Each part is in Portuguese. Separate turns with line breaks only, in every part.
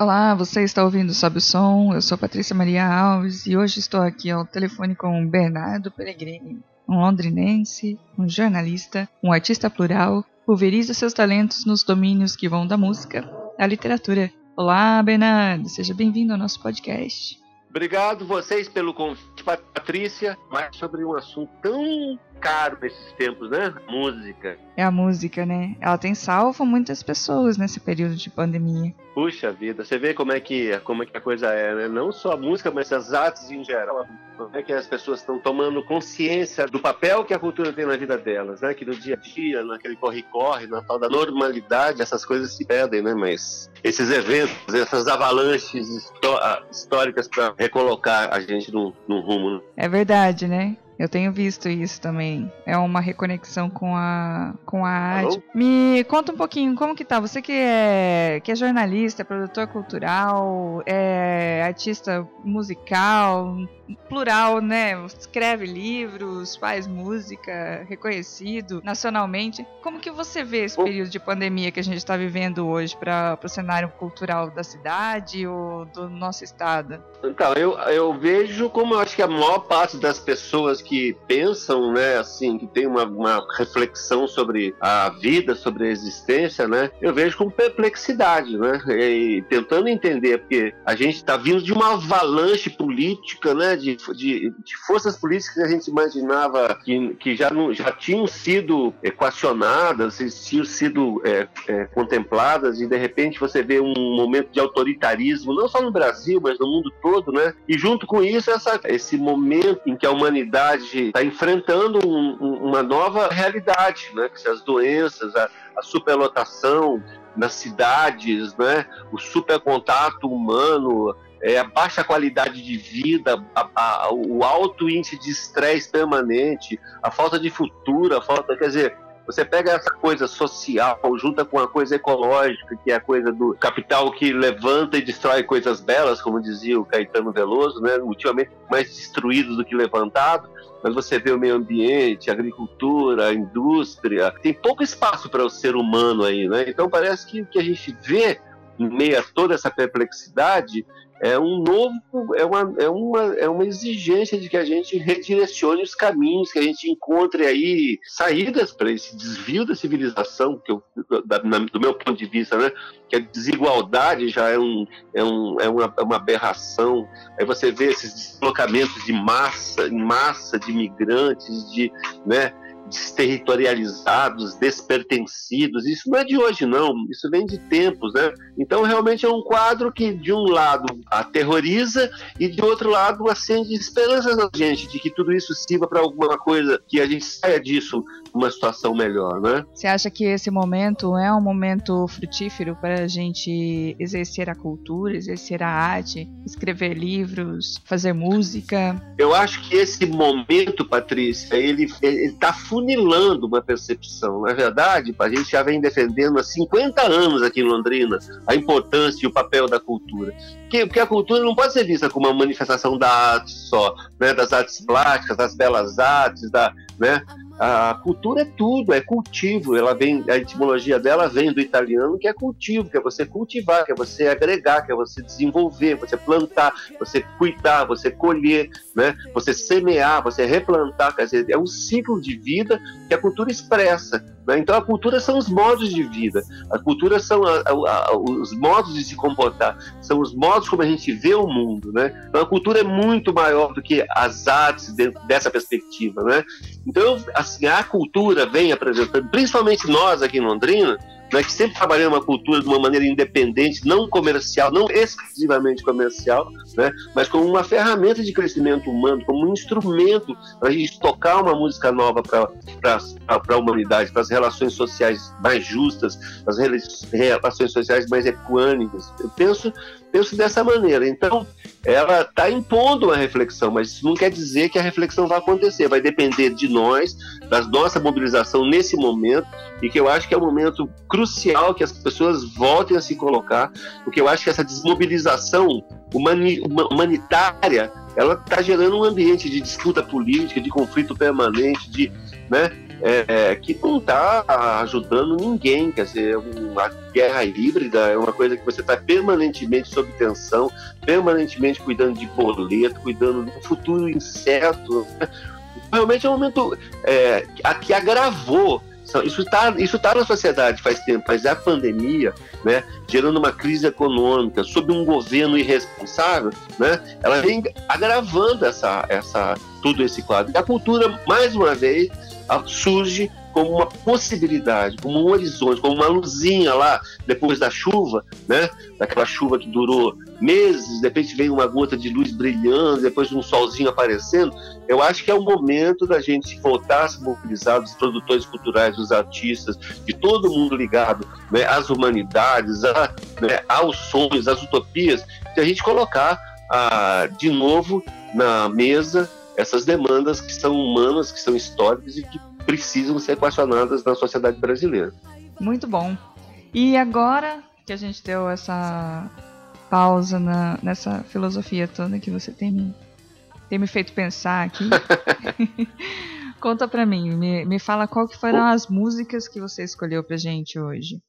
Olá, você está ouvindo Sobe o Som, eu sou Patrícia Maria Alves e hoje estou aqui ao telefone com Bernardo Pellegrini, um londrinense, um jornalista, um artista plural, pulveriza seus talentos nos domínios que vão da música à literatura. Olá, Bernardo, seja bem-vindo ao nosso podcast.
Obrigado vocês pelo convite, Patrícia, mas sobre um assunto tão caro nesses tempos, né? Música.
É a música, né? Ela tem salvo muitas pessoas nesse período de pandemia.
Puxa vida, você vê como é que como é que a coisa é, né? Não só a música, mas as artes em geral. Como é que as pessoas estão tomando consciência do papel que a cultura tem na vida delas, né? Que no dia a dia, naquele corre-corre, na tal da normalidade, essas coisas se perdem, né? Mas esses eventos, essas avalanches históricas para recolocar a gente no, no rumo. Né?
É verdade, né? Eu tenho visto isso também. É uma reconexão com a, com a arte. Me conta um pouquinho, como que tá? Você que é, que é jornalista, é produtor cultural, é artista musical, plural, né? Escreve livros, faz música, reconhecido nacionalmente. Como que você vê esse período de pandemia que a gente está vivendo hoje para o cenário cultural da cidade ou do nosso estado?
Então, eu, eu vejo como eu acho que a maior parte das pessoas que pensam, né, assim, que tem uma, uma reflexão sobre a vida, sobre a existência, né, eu vejo com perplexidade, né, e tentando entender, porque a gente está vindo de uma avalanche política, né, de, de, de, forças políticas que a gente imaginava que, que já, não, já tinham sido equacionadas, tinham sido é, é, contempladas, e de repente você vê um momento de autoritarismo, não só no Brasil, mas no mundo todo, né, e junto com isso, essa, esse momento em que a humanidade está enfrentando um, um, uma nova realidade, né? Que as doenças, a, a superlotação nas cidades, né? O supercontato humano, é, a baixa qualidade de vida, a, a, o alto índice de estresse permanente, a falta de futuro, a falta, quer dizer, você pega essa coisa social, junta com a coisa ecológica, que é a coisa do capital que levanta e destrói coisas belas, como dizia o Caetano Veloso, né? ultimamente mais destruído do que levantado mas você vê o meio ambiente, a agricultura, a indústria, tem pouco espaço para o ser humano aí, né? Então parece que o que a gente vê em meio a toda essa perplexidade é um novo, é uma, é uma, é uma exigência de que a gente redirecione os caminhos, que a gente encontre aí saídas para esse desvio da civilização, que eu, da, na, do meu ponto de vista, né? Que a desigualdade já é, um, é, um, é uma, é uma aberração. Aí você vê esses deslocamentos de massa, em massa de imigrantes, de, né? Desterritorializados, despertencidos. Isso não é de hoje, não. Isso vem de tempos, né? Então, realmente é um quadro que, de um lado, aterroriza e, de outro lado, acende esperanças na gente de que tudo isso sirva para alguma coisa, que a gente saia disso uma situação melhor, né?
Você acha que esse momento é um momento frutífero para a gente exercer a cultura, exercer a arte, escrever livros, fazer música?
Eu acho que esse momento, Patrícia, ele está funilando uma percepção. Na verdade, a gente já vem defendendo há 50 anos aqui em Londrina a importância e o papel da cultura. Porque, a cultura não pode ser vista como uma manifestação da arte só, né? das artes plásticas, das belas artes, da, né? A cultura é tudo, é cultivo. Ela vem, a etimologia dela vem do italiano, que é cultivo, que é você cultivar, que é você agregar, que é você desenvolver, você plantar, você cuidar, você colher, né? Você semear, você replantar, quer dizer, é um ciclo de vida que a cultura expressa. Né? Então a cultura são os modos de vida, a cultura são a, a, a, os modos de se comportar, são os modos como a gente vê o mundo. Né? Então a cultura é muito maior do que as artes dentro dessa perspectiva. Né? Então assim, a cultura vem apresentando, principalmente nós aqui em Londrina, né, que sempre trabalhando uma cultura de uma maneira independente, não comercial, não exclusivamente comercial, né, mas como uma ferramenta de crescimento humano, como um instrumento para a gente tocar uma música nova para a humanidade, para as relações sociais mais justas, as relações sociais mais equânimes. Eu penso penso dessa maneira. Então, ela está impondo uma reflexão, mas isso não quer dizer que a reflexão vai acontecer. Vai depender de nós, da nossa mobilização nesse momento, e que eu acho que é um momento crucial que as pessoas voltem a se colocar, porque eu acho que essa desmobilização humani humanitária ela está gerando um ambiente de disputa política, de conflito permanente, de, né, é, que não está ajudando ninguém. Quer dizer, uma guerra híbrida é uma coisa que você está permanentemente sob tensão, permanentemente cuidando de boleto, cuidando um futuro incerto. Né? Realmente é um momento é, que agravou isso está isso tá na sociedade faz tempo, mas é a pandemia, né, gerando uma crise econômica, sob um governo irresponsável, né, ela vem agravando essa, essa, tudo esse quadro. E a cultura, mais uma vez, surge como uma possibilidade, como um horizonte, como uma luzinha lá depois da chuva, né? Daquela chuva que durou meses, de repente vem uma gota de luz brilhando, depois um solzinho aparecendo. Eu acho que é o momento da gente voltar a se mobilizar, dos produtores culturais, dos artistas, de todo mundo ligado né, às humanidades, a, né, aos sonhos, às utopias, de a gente colocar ah, de novo na mesa essas demandas que são humanas, que são históricas e que precisam ser equacionadas na sociedade brasileira.
Muito bom. E agora que a gente deu essa pausa na, nessa filosofia toda que você tem me, tem me feito pensar aqui, conta pra mim, me, me fala qual que foram as músicas que você escolheu pra gente hoje.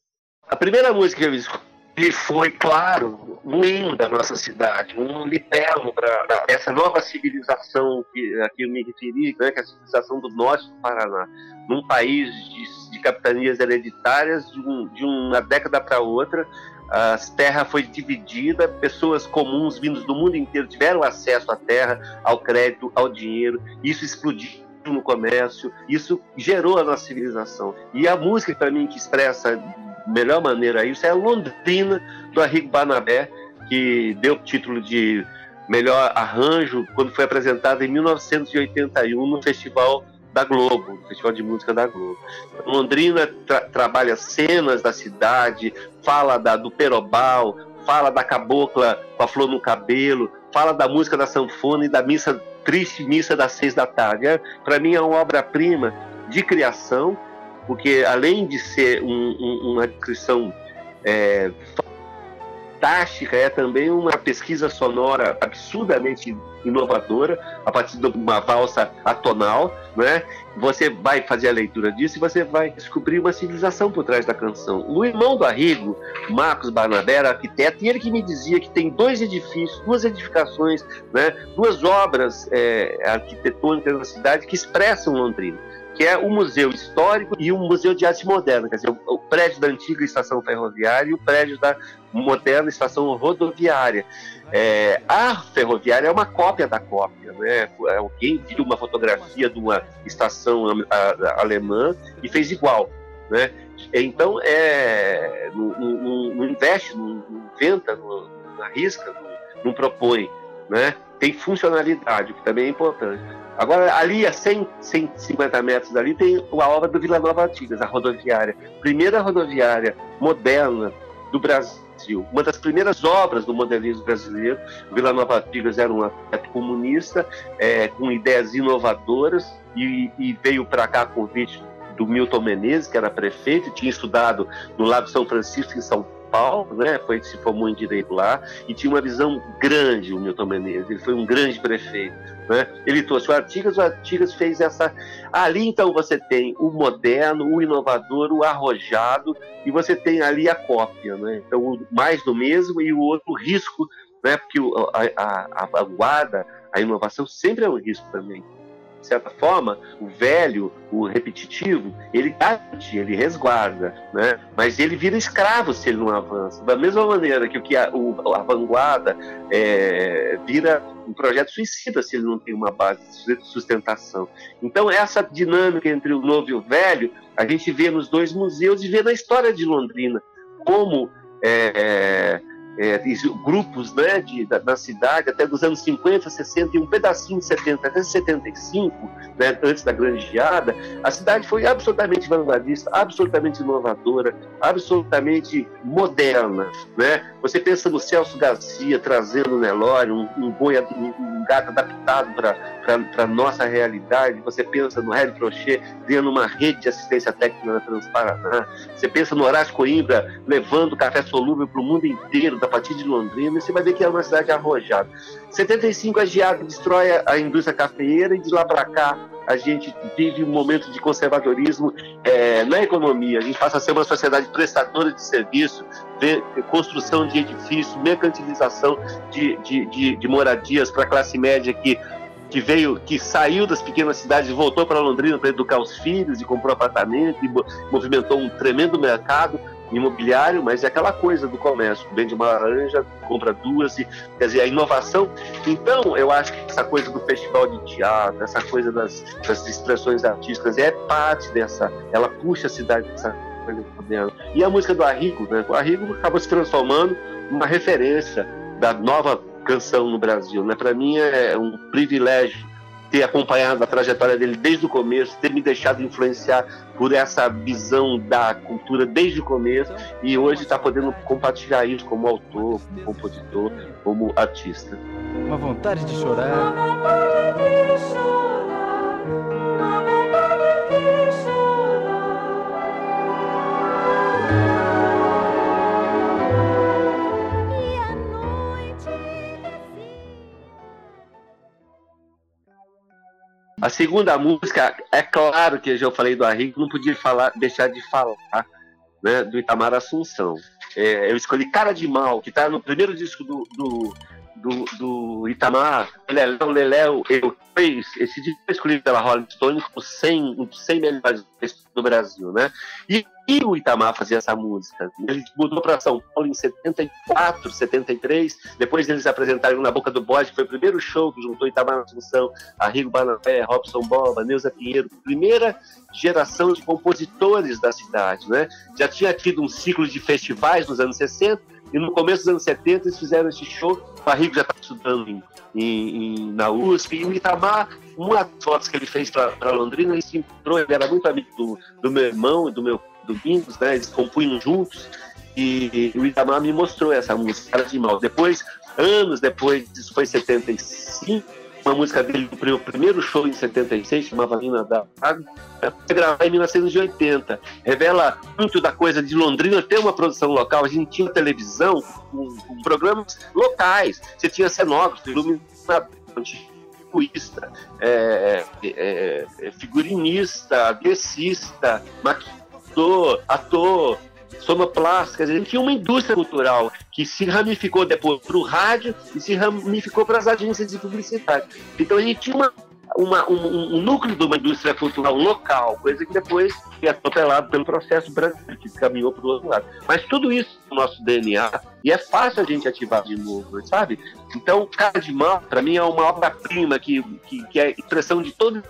A primeira música que eu escolhi e foi, claro, um hino da nossa cidade, um libelo para essa nova civilização que, a que eu me referi, né, que é a civilização do norte do Paraná, num país de, de capitanias hereditárias, de, um, de uma década para outra, a terra foi dividida, pessoas comuns vindos do mundo inteiro tiveram acesso à terra, ao crédito, ao dinheiro, isso explodiu no comércio, isso gerou a nossa civilização. E a música, para mim, que expressa melhor maneira isso é a Londrina do Arrigo Barnabé, que deu o título de melhor arranjo quando foi apresentado em 1981 no Festival da Globo, Festival de Música da Globo. Londrina tra trabalha cenas da cidade, fala da, do Perobal, fala da cabocla com a flor no cabelo, fala da música da sanfona e da missa triste missa das seis da tarde. É, Para mim é uma obra-prima de criação porque além de ser um, um, uma descrição é, fantástica, é também uma pesquisa sonora absurdamente inovadora, a partir de uma valsa atonal, né? Você vai fazer a leitura disso e você vai descobrir uma civilização por trás da canção. O irmão do Arrigo, Marcos Barnabé, era arquiteto, e ele que me dizia que tem dois edifícios, duas edificações, né? duas obras é, arquitetônicas na cidade que expressam Londrina que é o Museu Histórico e o Museu de Arte Moderna, quer dizer, o, prédio da antiga estação ferroviária e o prédio da moderna estação rodoviária. É, a ferroviária é uma cópia da cópia, né? Alguém viu uma fotografia de uma estação alemã e fez igual, né? Então, é, não, não, não investe, não, não inventa, não, não arrisca, não, não propõe, né? Tem funcionalidade, o que também é importante. Agora, ali a 100, 150 metros dali tem a obra do Vila Nova Artigas, a rodoviária. Primeira rodoviária moderna do Brasil. Uma das primeiras obras do modernismo brasileiro. Vila Nova Artigas era um arquiteto comunista, é, com ideias inovadoras, e, e veio para cá a convite do Milton Menezes, que era prefeito, tinha estudado no Lago São Francisco, em São Paulo, né? Foi se formou em direito lá e tinha uma visão grande o Milton Menezes. Ele foi um grande prefeito, né? Ele trouxe o Artigas, o Artigas fez essa. Ali então você tem o moderno, o inovador, o arrojado e você tem ali a cópia, né? Então o mais do mesmo e o outro risco, né? Porque a, a, a a inovação sempre é um risco também de certa forma, o velho, o repetitivo, ele garante, ele resguarda, né? mas ele vira escravo se ele não avança. Da mesma maneira que, o que a, o, a vanguarda é, vira um projeto suicida se ele não tem uma base de sustentação. Então, essa dinâmica entre o novo e o velho, a gente vê nos dois museus e vê na história de Londrina como. É, é, é, grupos né, de, da, da, cidade até dos anos 50, 60 e um pedacinho de 70 até 75, né, antes da grande geada, a cidade foi absolutamente vanguardista, absolutamente inovadora, absolutamente moderna. Né? Você pensa no Celso Garcia trazendo o Nelore, um, um, boi, um, um gato adaptado para a nossa realidade. Você pensa no Hélio Crochet criando uma rede de assistência técnica na Transparaná. Você pensa no Horácio Coimbra levando café solúvel para o mundo inteiro, da partir de Londrina. Você vai ver que é uma cidade arrojada. 75 a geada destrói a indústria cafeeira e de lá para cá a gente vive um momento de conservadorismo é, na economia. A gente passa a ser uma sociedade prestadora de serviço, ver construção de edifícios, mercantilização de, de, de, de moradias para a classe média que que veio, que saiu das pequenas cidades e voltou para Londrina para educar os filhos e comprou apartamento e movimentou um tremendo mercado imobiliário, mas é aquela coisa do comércio, vende uma laranja, compra duas, e, quer dizer, a inovação. Então, eu acho que essa coisa do festival de teatro, essa coisa das, das expressões artísticas, é parte dessa, ela puxa a cidade dessa coisa dela. E a música do Arrigo, né? O Arrigo acabou se transformando numa referência da nova canção no Brasil, né? Para mim é um privilégio ter acompanhado a trajetória dele desde o começo, ter me deixado influenciar por essa visão da cultura desde o começo e hoje está podendo compartilhar isso como autor, como compositor, como artista.
Uma vontade de chorar.
A segunda música, é claro que eu já falei do Arrigo, não podia falar, deixar de falar né, do Itamar Assunção. É, eu escolhi Cara de Mal, que está no primeiro disco do, do, do, do Itamar, Leléu, Leléu, eu fez esse disco escolhido pela Rolling Stone como 100, 100 melhores do Brasil, né? E, e, o Itamar fazia essa música. Ele mudou para São Paulo em 74, 73. Depois eles apresentaram na Boca do Bode, que foi o primeiro show que juntou Itamar Assunção, Arrigo Banapé, Robson Boba, Neuza Pinheiro. Primeira geração de compositores da cidade, né? Já tinha tido um ciclo de festivais nos anos 60 e no começo dos anos 70 eles fizeram esse show. O Arrigo já estava estudando em, em, na USP. E o Itamar, uma das fotos que ele fez para Londrina, ele se entrou, ele era muito amigo do, do meu irmão e do meu Domingos, né? Eles compunham juntos. E, e o Itamar me mostrou essa música, Cara de Mal. Depois, anos depois, isso foi 75, uma música dele do primeiro show em 76, chamava Nina da Água, foi gravada em 1980. Revela muito da coisa de Londrina ter uma produção local. A gente tinha televisão com, com programas locais. Você tinha cenógrafo, iluminador, circuista, é, é, é, figurinista, agressista, maquiador, ator, sonoplástica, a gente tinha uma indústria cultural que se ramificou depois para o rádio e se ramificou para as agências de publicidade. Então a gente tinha uma, uma, um, um, núcleo de uma indústria cultural local, coisa que depois foi atropelado pelo processo brasileiro, que caminhou para o outro lado. Mas tudo isso no nosso DNA, e é fácil a gente ativar de novo, sabe? Então, Cara de Mal, para mim, é uma obra-prima que, que, que, é expressão de todo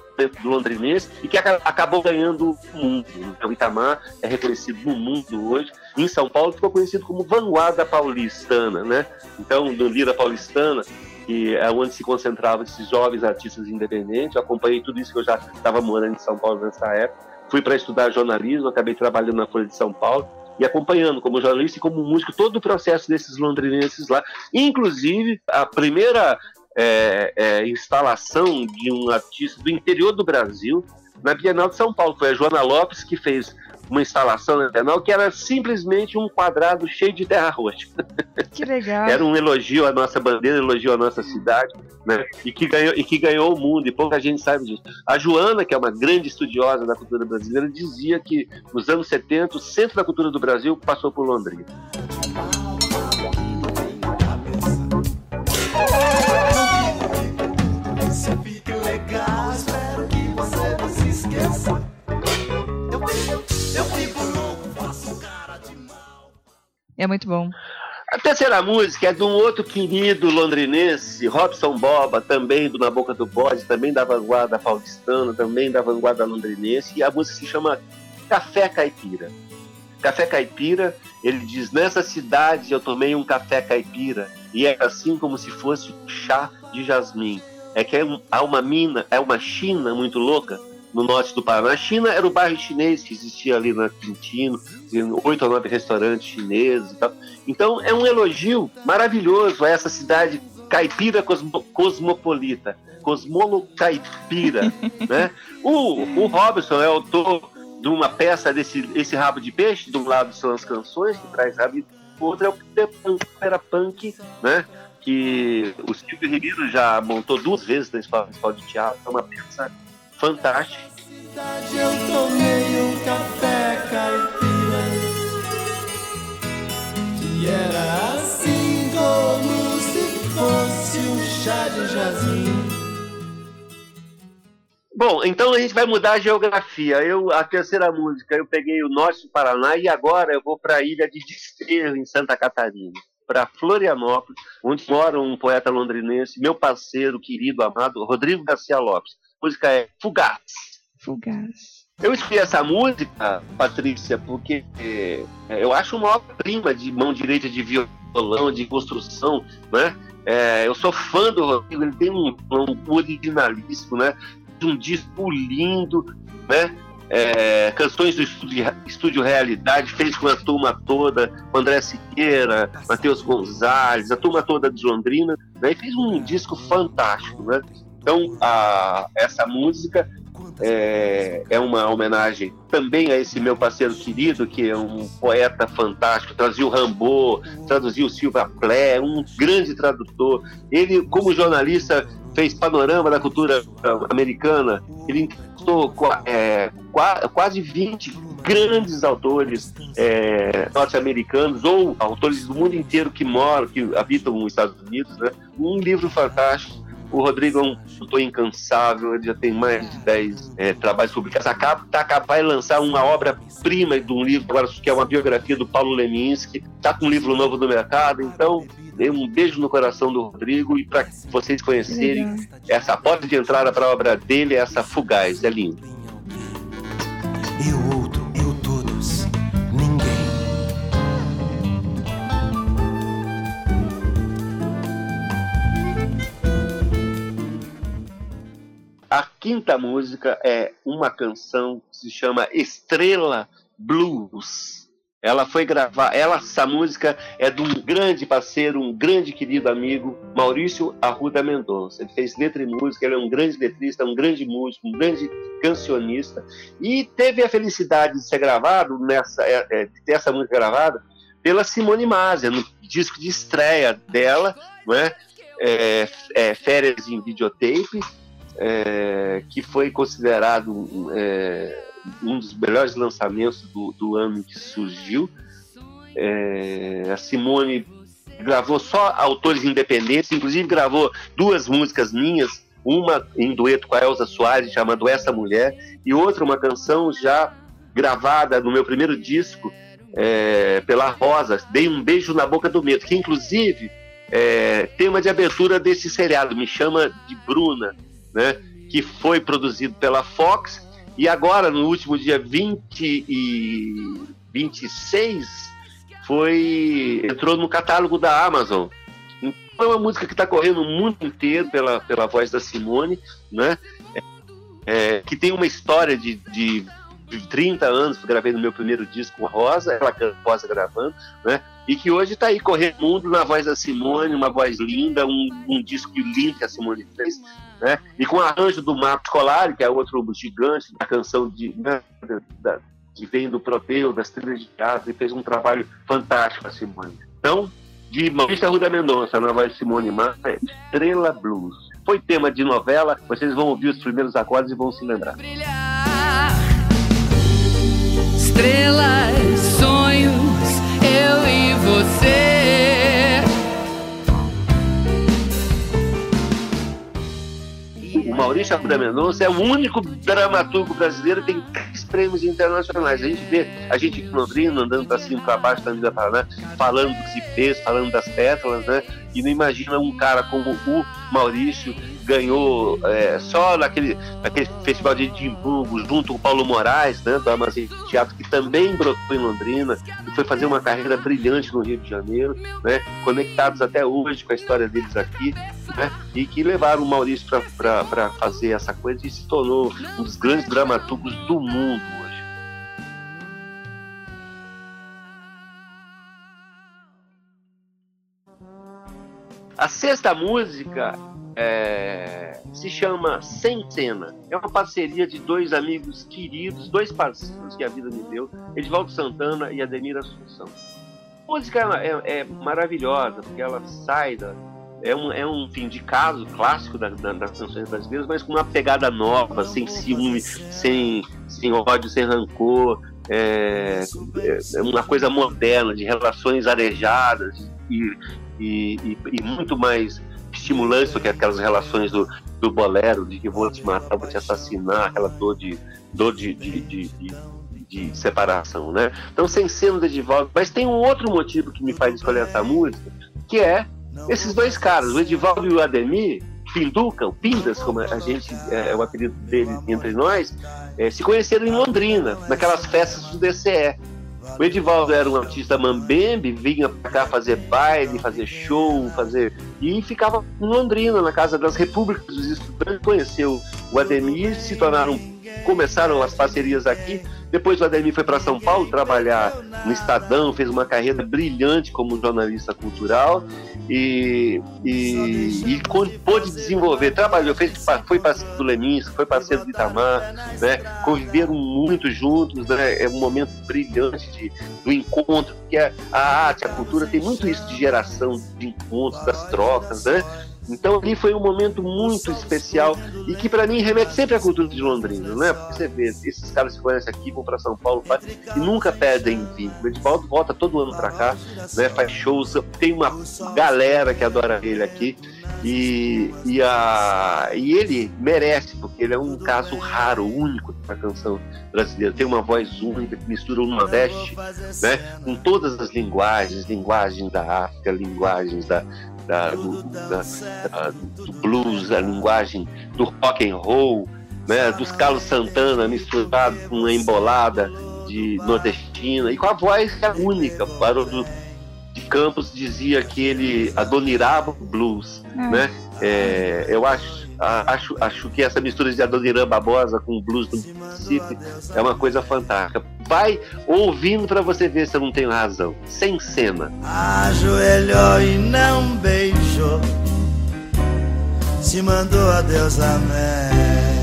o londrinense e que acabou ganhando o mundo. Então, Itamar é reconhecido no mundo hoje. Em São Paulo, ficou conhecido como vanguarda paulistana, né? Então, no Lira Paulistana, que é onde se concentravam esses jovens artistas independentes. Eu acompanhei tudo isso que eu já estava morando em São Paulo nessa época. Fui para estudar jornalismo, acabei trabalhando na Folha de São Paulo e acompanhando como jornalista e como músico todo o processo desses londrinenses lá. Inclusive, a primeira é, é, instalação de um artista do interior do Brasil na Bienal de São Paulo. Foi a Joana Lopes que fez uma instalação na Bienal que era simplesmente um quadrado cheio de terra roxa.
Que legal.
era um elogio à nossa bandeira, elogio à nossa cidade, né? E que ganhou, e que ganhou o mundo, e pouca gente sabe disso. A Joana, que é uma grande estudiosa da cultura brasileira, dizia que nos anos 70 o centro da cultura do Brasil passou por Londrina.
É muito bom.
A terceira música é de um outro querido londrinense, Robson Boba, também do Na Boca do Bode, também da vanguarda paulistana, também da vanguarda londrinense, e a música se chama Café Caipira. Café Caipira, ele diz: Nessa cidade eu tomei um café caipira, e é assim como se fosse chá de jasmim. É que é há uma mina, é uma China muito louca, no norte do Paraná. A China era o bairro chinês que existia ali na Quintino, oito ou nove restaurantes chineses e tal. Então é um elogio maravilhoso a essa cidade caipira cosmo, cosmopolita, cosmolo caipira, né? O, o Robson é autor de uma peça desse esse rabo de peixe, de um lado são as canções que traz rabo, o outro é o Peter Punk, Punk, né? Que o Silvio Ribeiro já montou duas vezes na Escola Municipal de Teatro, é uma peça fantástica. Eu tomei um café caipira era assim como se fosse um chá de jasmim. Bom, então a gente vai mudar a geografia. Eu, a terceira música, eu peguei o norte do Paraná e agora eu vou para a ilha de Desterro, em Santa Catarina, para Florianópolis, onde mora um poeta londrinense, meu parceiro, querido, amado, Rodrigo Garcia Lopes. A música é Fugaz.
Fugaz.
Eu escolhi essa música, Patrícia, porque é, eu acho uma obra-prima de mão direita de violão, de construção, né? É, eu sou fã do Rodrigo, ele tem um, um originalíssimo, né? um disco lindo, né? É, canções do estúdio, estúdio, Realidade, fez com a turma toda, com André Siqueira, Matheus Gonzalez, a turma toda de Londrina, né, e fez um disco fantástico. Né? Então, a, essa música é, é, uma homenagem também a esse meu parceiro querido, que é um poeta fantástico, traduziu Rambo, traduziu Silva Plé, um grande tradutor. Ele, como jornalista, fez panorama da cultura americana. Ele entrevistou é, quase 20 grandes autores é, norte-americanos ou autores do mundo inteiro que moram, que habitam nos Estados Unidos. Né? Um livro fantástico o Rodrigo é um autor incansável, ele já tem mais de 10 é, trabalhos publicados. Acaba, tá, vai lançar uma obra-prima de um livro agora, que é uma biografia do Paulo Leminski. Está com um livro novo no mercado, então um beijo no coração do Rodrigo e para vocês conhecerem essa porta de entrada para a obra dele, é essa Fugaz, é lindo. Eu A quinta música é uma canção que se chama Estrela Blues. Ela foi gravar, ela, essa música é de um grande parceiro, um grande querido amigo, Maurício Arruda Mendonça. Ele fez letra e música, ele é um grande letrista, um grande músico, um grande cancionista e teve a felicidade de ser gravado nessa, é, é, de ter essa música gravada pela Simone Mazia, no disco de estreia dela, não é? É, é, Férias em Videotape, é, que foi considerado é, um dos melhores lançamentos do, do ano que surgiu. É, a Simone gravou só autores independentes, inclusive gravou duas músicas minhas, uma em dueto com a Elza Soares, chamando Essa Mulher, e outra, uma canção já gravada no meu primeiro disco, é, pela Rosa, Dei um Beijo na Boca do Medo, que inclusive é, tema de abertura desse seriado, me chama de Bruna, né, que foi produzido pela Fox, e agora, no último dia 20 e 26, foi entrou no catálogo da Amazon. Então, é uma música que está correndo o mundo inteiro pela, pela voz da Simone, né? É, que tem uma história de, de, de 30 anos, gravei no meu primeiro disco Rosa, ela Rosa gravando, né? E que hoje está aí correndo mundo na voz da Simone, uma voz linda, um, um disco lindo que a Simone fez, né? E com o arranjo do Marcos Colari, que é outro gigante da canção de, né, da, que vem do Proteu, das trilhas de teatro, e fez um trabalho fantástico a Simone. Então, de Maurício Arruda Mendonça, na voz de Simone Massa, é Estrela Blues. Foi tema de novela, vocês vão ouvir os primeiros acordes e vão se lembrar. Brilhar, estrelas, Arruda Mendonça é o único dramaturgo brasileiro que tem três prêmios internacionais. A gente vê a gente em Londrina andando para cima para baixo da Paraná, falando dos ipês, falando das pétalas, né? E não imagina um cara como o Maurício ganhou é, só naquele, naquele festival de Edimburgo, junto com o Paulo Moraes, né, do Amazon Teatro, que também brotou em Londrina e foi fazer uma carreira brilhante no Rio de Janeiro, né, conectados até hoje com a história deles aqui, né, e que levaram o Maurício para fazer essa coisa e se tornou um dos grandes dramaturgos do mundo A sexta música é, se chama Sem Cena. É uma parceria de dois amigos queridos, dois parceiros que a vida me deu, Edvaldo Santana e Ademir Assunção. A música é, é maravilhosa, porque ela sai da. É um, é um fim de caso clássico da, da, das canções brasileiras, mas com uma pegada nova, sem ciúme, sem, sem ódio, sem rancor. É, é uma coisa moderna, de relações arejadas e, e, e, e muito mais estimulante do que aquelas relações do, do bolero, de que vou te matar, vou te assassinar, aquela dor de, dor de, de, de, de, de separação, né? Então, sem cena de Edivaldo. Mas tem um outro motivo que me faz escolher essa música, que é esses dois caras, o Edivaldo e o Ademir, Pinduca, o Pindas, como a gente é, é o apelido dele entre nós, é, se conheceram em Londrina, naquelas festas do DCE. O Edivaldo era um artista mambembe, vinha pra cá fazer baile, fazer show, fazer. E ficava em Londrina, na Casa das Repúblicas dos Estudantes, conheceu o Ademir, se tornaram. começaram as parcerias aqui. Depois o Ademir foi para São Paulo trabalhar no Estadão, fez uma carreira brilhante como jornalista cultural e, e, e pôde desenvolver, trabalhou, fez, foi parceiro do Leminski, foi parceiro do Itamar, né? conviveram muito juntos, né? é um momento brilhante de, do encontro, porque a, a arte, a cultura tem muito isso de geração de encontros, das trocas, né? Então ali foi um momento muito especial e que para mim remete sempre à cultura de Londrina, né? Porque você vê, esses caras se conhecem aqui, vão para São Paulo e nunca perdem vínculo. O Edivaldo volta todo ano para cá, né? Faz shows, tem uma galera que adora ele aqui e, e, a, e ele merece, porque ele é um caso raro, único da canção brasileira. Tem uma voz única que mistura o Nordeste, né? Com todas as linguagens, linguagens da África, linguagens da da, do, da, da, do blues, a linguagem do rock and roll, né, dos Carlos Santana misturado com uma embolada de nordestina e com a voz que é única. O Barulho de Campos dizia que ele adonirava o blues, é. né? É, eu acho acho, acho que essa mistura de Adoniran Barbosa com blues do Mississippi é uma coisa fantástica. Vai ouvindo para você ver se eu não tenho razão. Sem cena.
Ajoelhou e não beijou. Se mandou a Deus amém.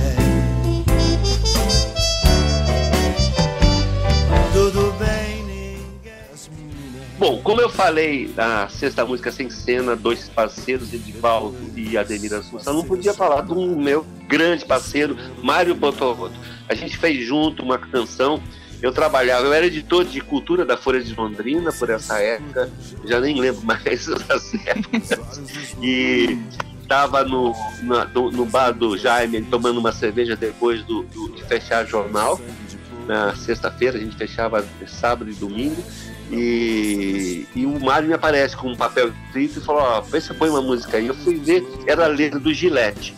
Bom, como eu falei na sexta música sem cena, dois parceiros, Edivaldo e Ademir Assunção, não podia falar do meu grande parceiro, Mário Botorroto. A gente fez junto uma canção. Eu trabalhava, eu era editor de cultura da Folha de Londrina por essa época, já nem lembro mais dessas épocas. E estava no, no, no, bar do Jaime tomando uma cerveja depois do, do de fechar jornal. Na sexta-feira, a gente fechava sábado e domingo. E, e o Mário me aparece com um papel escrito e falou: Ó, vê se põe uma música aí. Eu fui ver, era a letra do Gillette.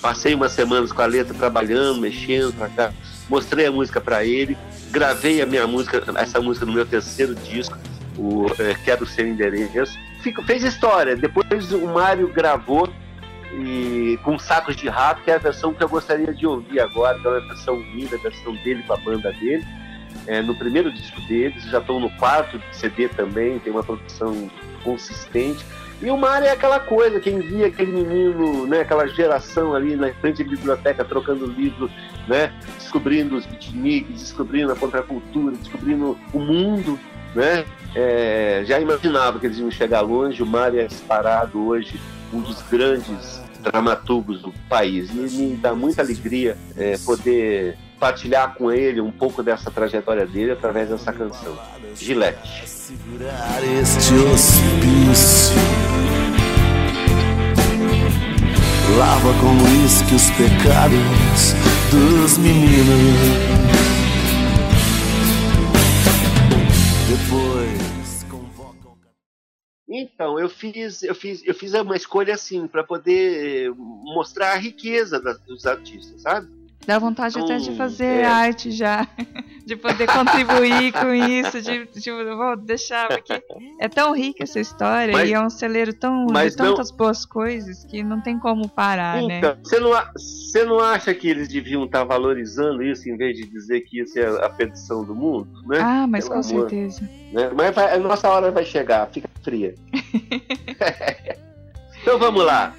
Passei umas semanas com a letra trabalhando, mexendo pra cá. Mostrei a música para ele, gravei a minha música, essa música no meu terceiro disco, o é, Quero Ser Endereço. Fico, fez história. Depois o Mário gravou e com sacos de rato, que é a versão que eu gostaria de ouvir agora, que é uma versão linda, a versão dele com a banda dele é, no primeiro disco deles, já estão no quarto CD também, tem uma produção consistente. E o Mário é aquela coisa, quem via aquele menino, né, aquela geração ali na frente da biblioteca trocando livro, né, descobrindo os beatniks, descobrindo a contracultura, descobrindo o mundo, né, é, já imaginava que eles iam chegar longe. O Mário é disparado hoje um dos grandes dramaturgos do país. E me dá muita alegria é, poder compartilhar com ele um pouco dessa trajetória dele através dessa canção, Gillette. Segurar este hospício Lava com uísque os pecados dos meninos Depois convocam... Então, eu fiz, eu fiz, eu fiz uma escolha assim para poder mostrar a riqueza da, dos artistas, sabe?
Dá vontade até de fazer é. arte já, de poder contribuir com isso, de, de vou deixar, porque é tão rica essa história mas, e é um celeiro tão de tantas não, boas coisas que não tem como parar, né? então,
né? Você não, você não acha que eles deviam estar valorizando isso em vez de dizer que isso é a perdição do mundo, né?
Ah, mas Pelo com amor, certeza.
Né? Mas vai, a nossa hora vai chegar, fica fria. então vamos lá.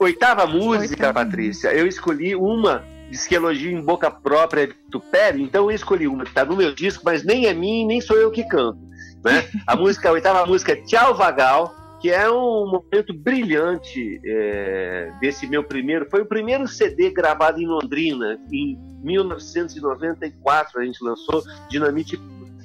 Oitava música, Oitava. Patrícia. Eu escolhi uma diz que elogio em boca própria do Pérez, então eu escolhi uma que está no meu disco, mas nem é minha, nem sou eu que canto. Né? A música, a oitava música é Tchau Vagal, que é um momento brilhante é, desse meu primeiro. Foi o primeiro CD gravado em Londrina, em 1994 a gente lançou Dinamite.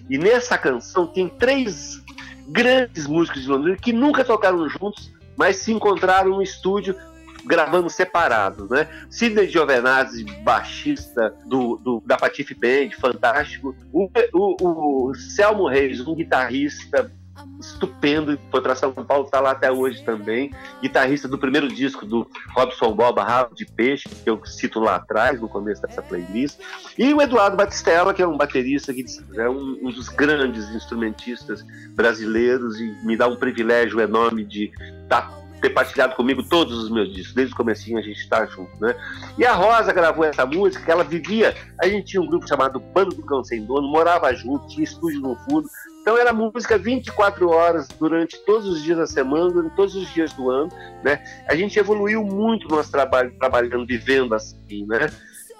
E nessa canção tem três grandes músicos de Londrina que nunca tocaram juntos, mas se encontraram no estúdio gravando separado, né? Sidney Giovenazzi, baixista do, do, da Patife Band, fantástico. O, o, o Selmo Reis, um guitarrista estupendo, foi para São Paulo, está lá até hoje também. Guitarrista do primeiro disco do Robson Boba, Rabo de Peixe, que eu cito lá atrás, no começo dessa playlist. E o Eduardo Batistella, que é um baterista, que é um, um dos grandes instrumentistas brasileiros e me dá um privilégio enorme de estar tá ter partilhado comigo todos os meus discos, desde o comecinho a gente está junto, né? E a Rosa gravou essa música, ela vivia, a gente tinha um grupo chamado Bando do Cão Sem Dono, morava junto, tinha estúdio no fundo, então era música 24 horas durante todos os dias da semana, durante todos os dias do ano, né? A gente evoluiu muito no nosso trabalho, trabalhando, vivendo assim, né?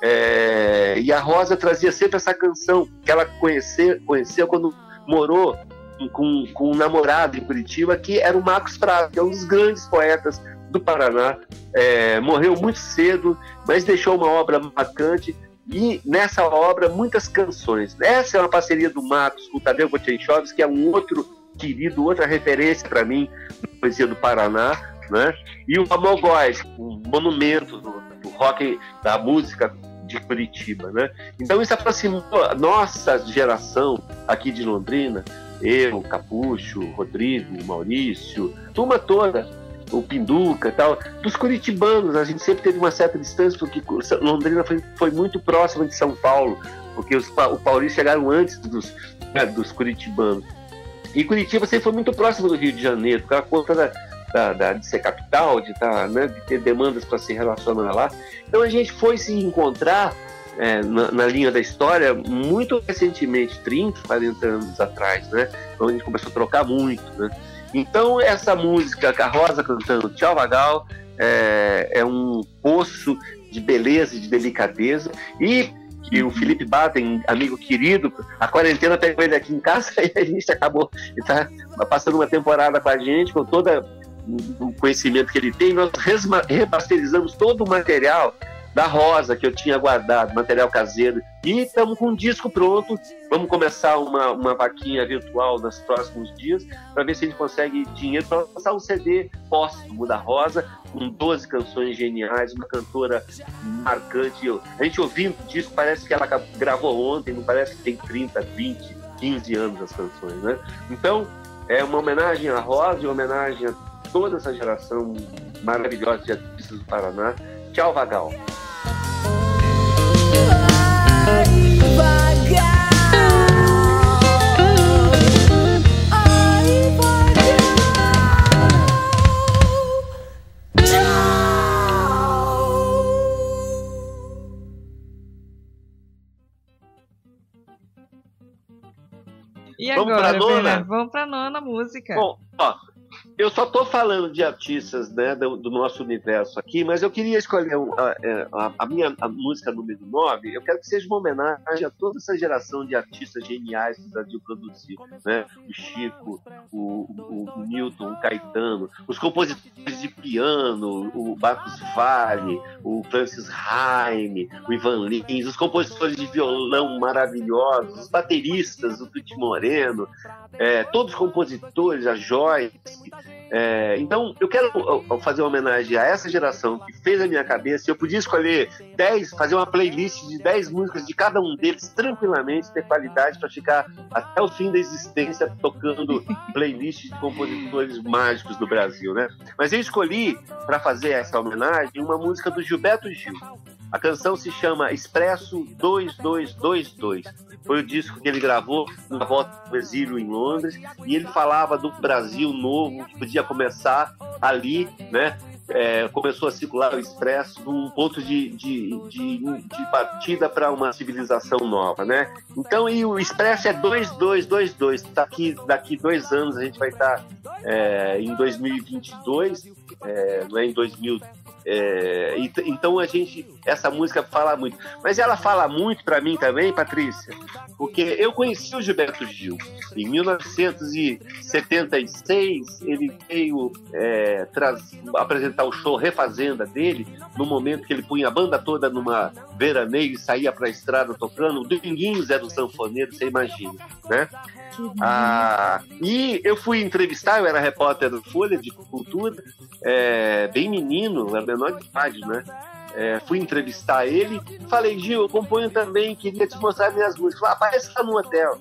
É... e a Rosa trazia sempre essa canção que ela conheceu, conheceu quando morou com, com um namorado em Curitiba, que era o Marcos Prado, que é um dos grandes poetas do Paraná. É, morreu muito cedo, mas deixou uma obra marcante e nessa obra muitas canções. Essa é uma parceria do Marcos com o Tadeu Gotchenchovs, que é um outro querido, outra referência para mim poesia do Paraná, né? E o Amogóis, um monumento do, do rock, da música de Curitiba, né? Então isso aproximou a nossa geração aqui de Londrina eu, Capucho, Rodrigo, Maurício, turma toda, o Pinduca tal, dos curitibanos, a gente sempre teve uma certa distância, porque Londrina foi, foi muito próxima de São Paulo, porque os, o paulistas chegaram antes dos, né, dos curitibanos. E Curitiba sempre foi muito próximo do Rio de Janeiro, por conta da, da, da, de ser capital, de, tá, né, de ter demandas para se relacionar lá. Então a gente foi se encontrar é, na, na, linha da história muito recentemente, 30, 40 anos atrás, né? Então a gente começou a trocar muito, né? Então essa música, Carrosa cantando Tchau Vagal, é, é um poço de beleza e de delicadeza e que o Felipe Baden, amigo querido, a quarentena pegou ele aqui em casa e a gente acabou, tá passando uma temporada com a gente, com todo o conhecimento que ele tem, nós remasterizamos todo o material da Rosa, que eu tinha guardado, material caseiro. E estamos com um disco pronto. Vamos começar uma, uma vaquinha virtual nos próximos dias para ver se a gente consegue dinheiro para lançar um CD póstumo da Rosa, com 12 canções geniais, uma cantora marcante. A gente ouvindo o disco, parece que ela gravou ontem, não parece que tem 30, 20, 15 anos as canções, né? Então, é uma homenagem à Rosa, uma homenagem a toda essa geração maravilhosa de artistas do Paraná. Tchau, Vagal.
E agora, Vamos pra nona? Vamos pra nona música.
Bom, ó, eu só estou falando de artistas né, do, do, nosso universo aqui, mas eu queria escolher um, a, é, a, a, minha a música número 9. Eu quero que seja uma homenagem a toda essa geração de artistas geniais que o Brasil produziu. Né? O Chico, o, o, o Newton, o Caetano, os compositores de piano, o Marcos Vale, o Francis Haime, o Ivan Lins, os compositores de violão maravilhosos, os bateristas, o Tuti Moreno, é, todos os compositores, a Joyce É, então, eu quero fazer uma homenagem a essa geração que fez a minha cabeça. Eu podia escolher 10, fazer uma playlist de 10 músicas de cada um deles tranquilamente, ter qualidade para ficar até o fim da existência tocando playlists de compositores mágicos do Brasil, né? Mas eu escolhi para fazer essa homenagem uma música do Gilberto Gil. A canção se chama Expresso 2222. Foi o disco que ele gravou na volta do exílio em Londres e ele falava do Brasil novo que podia começar ali, né? É, começou a circular o Expresso um ponto de, de, de, de partida para uma civilização nova, né? Então, e o Expresso é 2222. Daqui, daqui dois anos a gente vai estar é, em 2022, é, não é em 2000 é, então a gente, essa música fala muito. Mas ela fala muito para mim também, Patrícia, porque eu conheci o Gilberto Gil. Em 1976, ele veio é, apresentar o show Refazenda dele, no momento que ele punha a banda toda numa veraneio e saía para a estrada tocando. O Dominguinhos era o sanfoneiro, você imagina, né? Ah, e eu fui entrevistar, eu era repórter do Folha de Cultura, é, bem menino, era menor de idade, né? É, fui entrevistar ele, falei, Gil, eu componho também, queria te mostrar minhas músicas. Falei, aparece lá no hotel.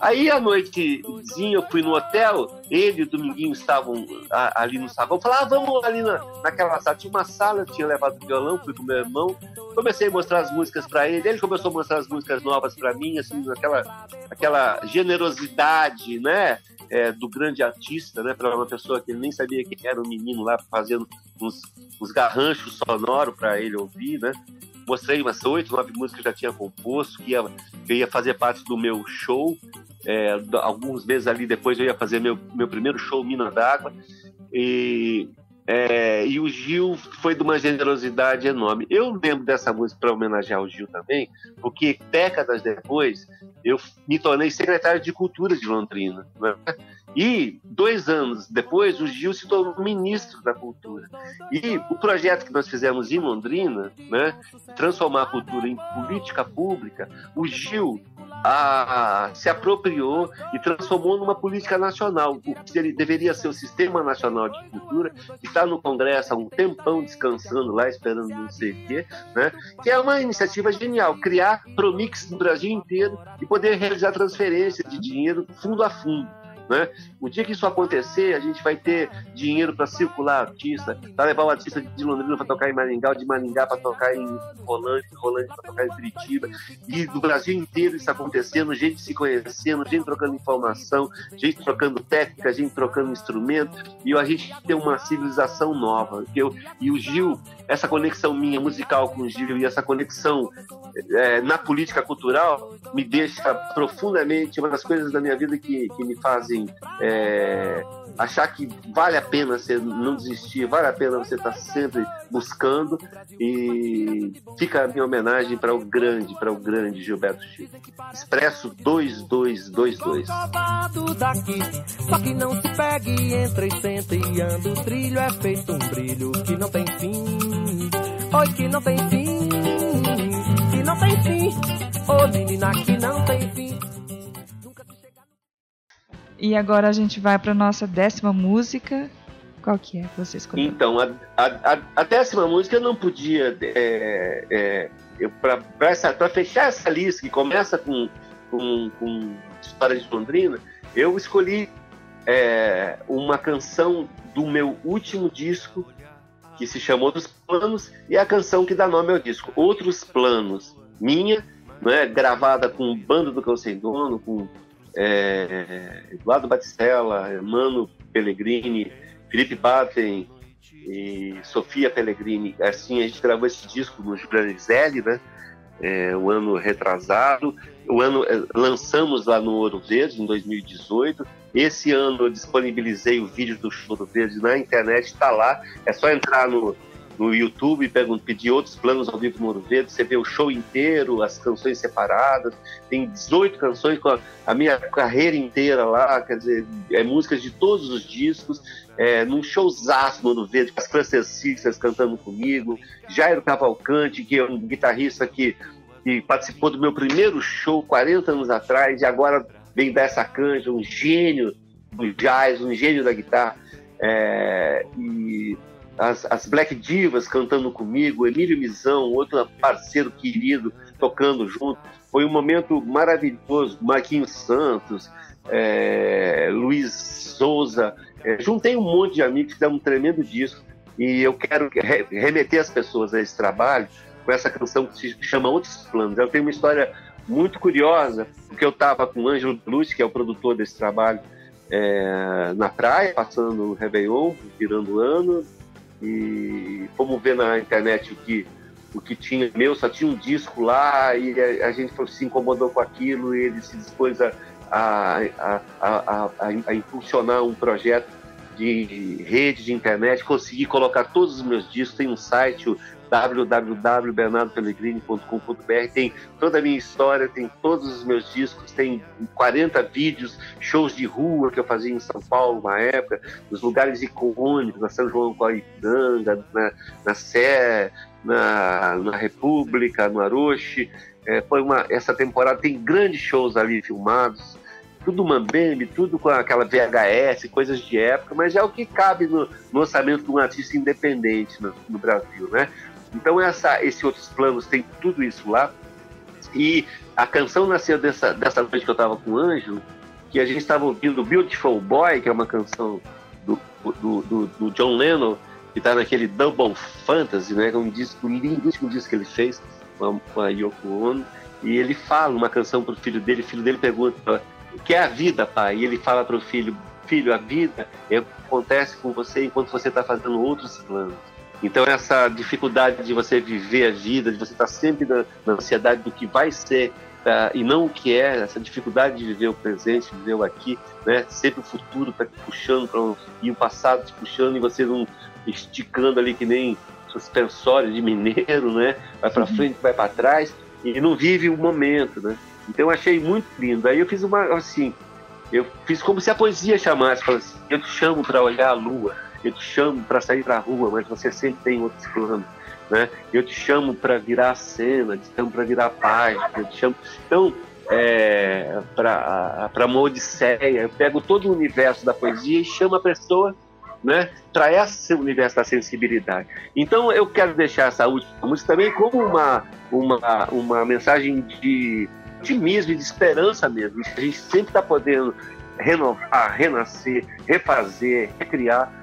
Aí, à noitezinha, eu fui no hotel, ele e o Dominguinho estavam ali no sabão. Falei, ah, vamos ali na, naquela sala. Tinha uma sala, eu tinha levado o violão, fui com meu irmão. Comecei a mostrar as músicas para ele, ele começou a mostrar as músicas novas para mim, assim, aquela, aquela generosidade, né? É, do grande artista, né? Para uma pessoa que ele nem sabia que era um menino lá fazendo uns, uns garranchos sonoros para ele ouvir, né? mostrei umas oito, nove músicas que eu já tinha composto, que ia, que ia fazer parte do meu show. É, alguns meses ali depois eu ia fazer meu, meu primeiro show Mina d'Água. E, é, e o Gil foi de uma generosidade enorme. Eu lembro dessa música para homenagear o Gil também, porque décadas depois eu me tornei secretário de Cultura de Londrina. Né? E dois anos depois, o Gil se tornou ministro da Cultura. E o projeto que nós fizemos em Londrina, né, transformar a cultura em política pública, o Gil a, se apropriou e transformou numa política nacional. O que ele deveria ser o Sistema Nacional de Cultura, que está no Congresso há um tempão descansando lá, esperando não sei o quê, né? que é uma iniciativa genial, criar Promix no Brasil inteiro e poder realizar transferência de dinheiro fundo a fundo. Né? O dia que isso acontecer, a gente vai ter dinheiro para circular artista, para levar o artista de Londrina para tocar em Maringá, de Maringá para tocar em Rolândia, de Rolândia para tocar em Curitiba, e do Brasil inteiro isso acontecendo, gente se conhecendo, gente trocando informação, gente trocando técnica, gente trocando instrumento, e a gente tem uma civilização nova. Eu, e o Gil, essa conexão minha musical com o Gil e essa conexão é, na política cultural me deixa profundamente uma das coisas da minha vida que, que me fazem assim, é, achar que vale a pena você não desistir, vale a pena você estar tá sempre buscando e fica a minha homenagem para o grande, para o grande Gilberto Chico. Expresso 2222. daqui, só que não se pegue, senta e anda, o trilho é feito um brilho que não tem fim. Oi, que não tem fim, que não tem fim. Ô menina que não tem fim.
E agora a gente vai para nossa décima música. Qual que é que você escolheu?
Então, a, a, a décima música não podia. É, é, Para fechar essa lista, que começa com, com, com História de Londrina, eu escolhi é, uma canção do meu último disco, que se chama Outros Planos, e a canção que dá nome ao disco, Outros Planos, minha, né, gravada com o Bando do Cão Sem Dono, com é, Eduardo Batistella, Mano Pellegrini, Felipe Batten e Sofia Pellegrini. Assim, a gente gravou esse disco no Gibraltar, né? É, o ano retrasado. O ano é, lançamos lá no Ouro Verde em 2018. Esse ano eu disponibilizei o vídeo do Ouro Verde na internet, está lá. É só entrar no no YouTube, pedir outros planos ao vivo no Ouro Verde, você vê o show inteiro, as canções separadas, tem 18 canções com a, a minha carreira inteira lá, quer dizer, é músicas de todos os discos, é, num showzaço no Ouro Verde, com as Francecistas cantando comigo, Jairo Cavalcante, que é um guitarrista que, que participou do meu primeiro show 40 anos atrás, e agora vem dar essa canja, um gênio do jazz, um gênio da guitarra, é, e as, as, Black Divas cantando comigo, Emílio Mizão, outro parceiro querido, tocando junto. Foi um momento maravilhoso. Marquinhos Santos, é, Luiz Souza. É, juntei um monte de amigos que dão um tremendo disco e eu quero remeter as pessoas a esse trabalho com essa canção que se chama Outros Planos. Eu tenho uma história muito curiosa, porque eu estava com o Ângelo Luz, que é o produtor desse trabalho, é, na praia, passando o Réveillon, virando o ano, e fomos ver na internet o que, o que tinha. Meu, só tinha um disco lá, e a, a gente se incomodou com aquilo, e ele se dispôs a, a, a, a impulsionar um projeto de rede de internet, consegui colocar todos os meus discos, tem um site, o www.bernardopellegrini.com.br tem toda a minha história, tem todos os meus discos, tem 40 vídeos, shows de rua que eu fazia em São Paulo uma época, nos lugares icônicos, na São João Coipiranga, na, na Sé, na, na República, no Aroche. É, foi uma, essa temporada tem grandes shows ali filmados, tudo mambembe, tudo com aquela VHS, coisas de época, mas é o que cabe no, no orçamento de um artista independente no, no Brasil, né? Então essa, esse outros planos tem tudo isso lá. E a canção nasceu dessa, dessa noite que eu estava com o Ângelo, que a gente estava ouvindo Beautiful Boy, que é uma canção do, do, do, do John Lennon, que está naquele Double Fantasy, né? Que é um disco lindíssimo disco que ele fez com a, Yoko Ono. E ele fala uma canção para o filho dele, o filho dele pergunta o que é a vida, pai? E ele fala para o filho, filho, a vida é acontece com você enquanto você está fazendo outros planos. Então essa dificuldade de você viver a vida, de você estar sempre na, na ansiedade do que vai ser uh, e não o que é, essa dificuldade de viver o presente, viver o aqui, né? Sempre o futuro está te puxando para um, e o passado te puxando e você não esticando ali que nem suspensório de mineiro, né? Vai para frente, vai para trás e não vive o momento, né? Então eu achei muito lindo. Aí eu fiz uma assim, eu fiz como se a poesia chamasse, falou assim, eu te chamo para olhar a lua eu te chamo para sair para a rua, mas você sempre tem outros planos. Né? Eu te chamo para virar a cena, te chamo para virar a página, eu te chamo. Então, é, para uma odisseia, eu pego todo o universo da poesia e chamo a pessoa né, para esse universo da sensibilidade. Então, eu quero deixar essa última música também como uma, uma, uma mensagem de otimismo e de esperança mesmo. A gente sempre está podendo renovar, renascer, refazer, recriar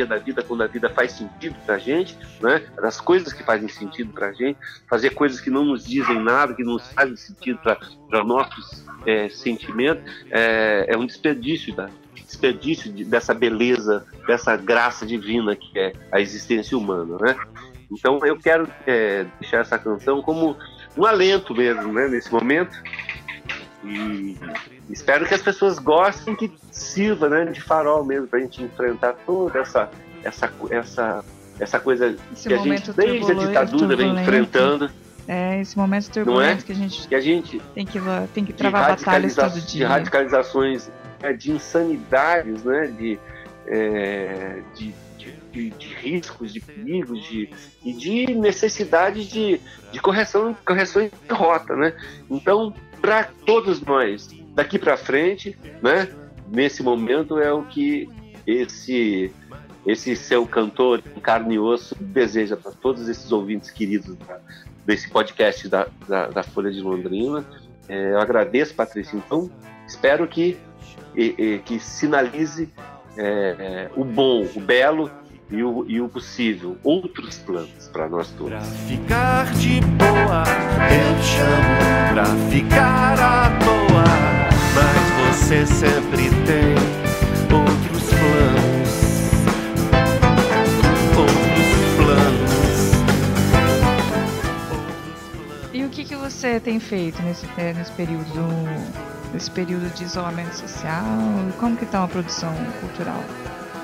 dia da vida quando a vida faz sentido para gente, né? das coisas que fazem sentido para gente, fazer coisas que não nos dizem nada, que não fazem sentido para nossos é, sentimentos, é, é, um desperdício da desperdício de, dessa beleza, dessa graça divina que é a existência humana, né? Então eu quero é, deixar essa canção como um alento mesmo, né, nesse momento. E espero que as pessoas gostem, que sirva né, de farol mesmo para a gente enfrentar toda essa, essa, essa, essa coisa esse que a gente, desde a ditadura, vem enfrentando.
É, esse momento é? turbulento é? que a gente,
que a gente
tem, que, tem que travar batalhas todo dia.
De radicalizações, é, de insanidades, né, de, é, de, de, de, riscos, de perigos de, e de necessidade de, de correção, correção de rota. Né? Então, para todos nós, daqui para frente, né? Nesse momento é o que esse esse seu cantor carne e osso deseja para todos esses ouvintes queridos da, desse podcast da, da, da, Folha de Londrina. É, eu agradeço, Patrícia. Então, espero que, e, e, que sinalize é, é, o bom, o belo e o, e o possível, outros planos para nós todos. Pra
ficar de boa, eu chamo pra ficar à toa, mas você sempre tem outros planos. Outros planos.
E o que, que você tem feito nesse, nesse período nesse período de isolamento social? Como que está a produção cultural?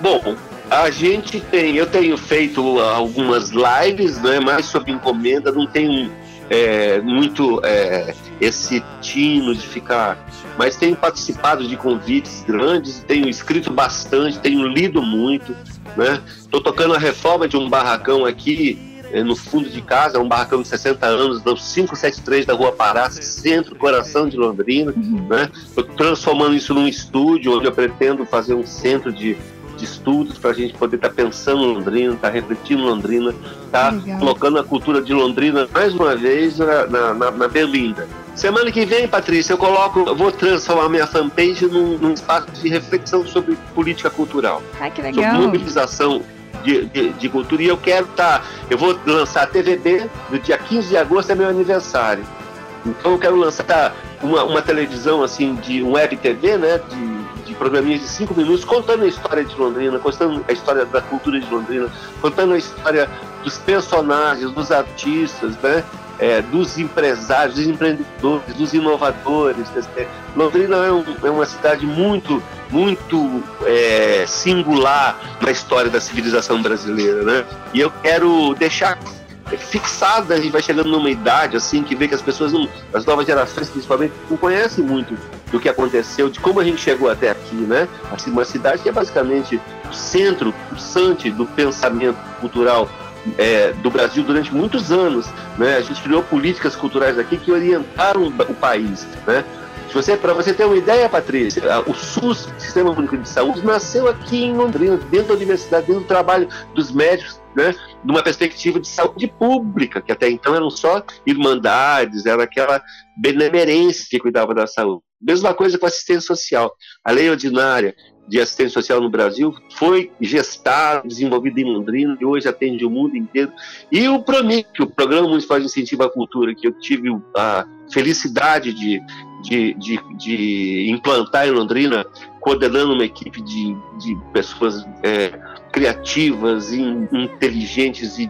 Bom, a gente tem, eu tenho feito algumas lives, né, mais sob encomenda, não tenho é, muito é, esse tino de ficar, mas tenho participado de convites grandes, tenho escrito bastante, tenho lido muito, né? Estou tocando a reforma de um barracão aqui é, no fundo de casa, um barracão de 60 anos, do 573 da Rua Pará, centro, coração de Londrina, uhum. né? Estou transformando isso num estúdio onde eu pretendo fazer um centro de de estudos para a gente poder estar tá pensando em Londrina, estar tá refletindo Londrina, estar tá colocando a cultura de Londrina mais uma vez na, na, na, na Berlinda. Semana que vem, Patrícia, eu coloco, eu vou transformar minha fanpage num, num espaço de reflexão sobre política cultural.
Ai, que legal.
Sobre mobilização de, de, de, cultura. E eu quero estar. Tá, eu vou lançar a TVB no dia 15 de agosto, é meu aniversário. Então eu quero lançar uma, uma televisão assim, de um web TV, né? De programinhas de cinco minutos, contando a história de Londrina, contando a história da cultura de Londrina, contando a história dos personagens, dos artistas, né? é, dos empresários, dos empreendedores, dos inovadores. Londrina é, um, é uma cidade muito, muito é, singular na história da civilização brasileira, né? E eu quero deixar fixada, a gente vai chegando numa idade assim que vê que as pessoas, as novas gerações principalmente, não conhecem muito do que aconteceu, de como a gente chegou até aqui, né? Assim, uma cidade que é basicamente o centro, pulsante do pensamento cultural é, do Brasil durante muitos anos. Né? A gente criou políticas culturais aqui que orientaram o país. Né? Para você ter uma ideia, Patrícia, o SUS, Sistema Único de Saúde, nasceu aqui em Londrina, dentro da universidade, dentro do trabalho dos médicos, né, numa perspectiva de saúde pública, que até então eram só irmandades, era aquela benemerência que cuidava da saúde. Mesma coisa com assistência social. A lei ordinária de assistência social no Brasil foi gestado, desenvolvido em Londrina e hoje atende o mundo inteiro. E o PROMIC, o Programa Municipal de Incentivo à Cultura, que eu tive a felicidade de, de, de, de implantar em Londrina, coordenando uma equipe de, de pessoas é, criativas, in, inteligentes e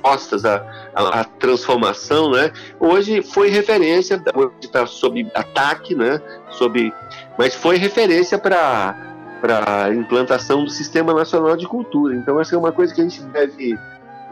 dispostas à, à, à, transformação, né? Hoje foi referência, hoje está sob ataque, né? Sob, mas foi referência para para a implantação do Sistema Nacional de Cultura. Então, essa é uma coisa que a gente deve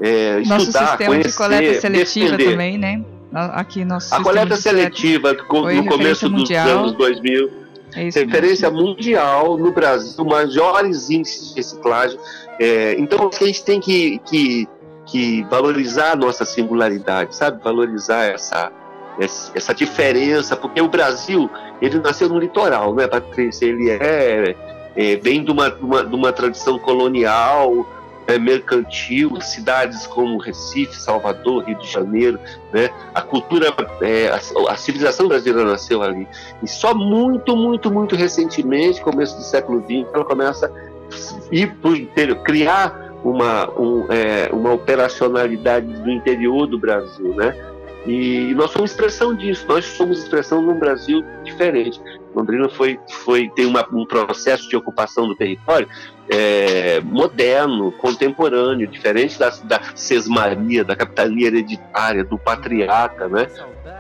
é,
nosso
estudar,
sistema
conhecer,
de coleta seletiva
defender.
também, né? Aqui nosso
a coleta seletiva no começo dos anos 2000, é referência mesmo. mundial no Brasil, maiores índices de reciclagem. É, então, a gente tem que, que, que valorizar a nossa singularidade, sabe? Valorizar essa, essa diferença, porque o Brasil, ele nasceu no litoral, né, Patrícia? Ele é é, vem de uma, uma, de uma tradição colonial, é, mercantil, cidades como Recife, Salvador, Rio de Janeiro, né? A cultura, é, a, a, civilização brasileira nasceu ali. E só muito, muito, muito recentemente, começo do século XX, ela começa a ir para o interior, criar uma, um, é, uma operacionalidade do interior do Brasil, né? E nós somos expressão disso, nós somos expressão num Brasil diferente. Londrina foi, foi, tem uma, um processo de ocupação do território é, moderno, contemporâneo, diferente da, da sesmaria, da capitania hereditária, do patriarca, né?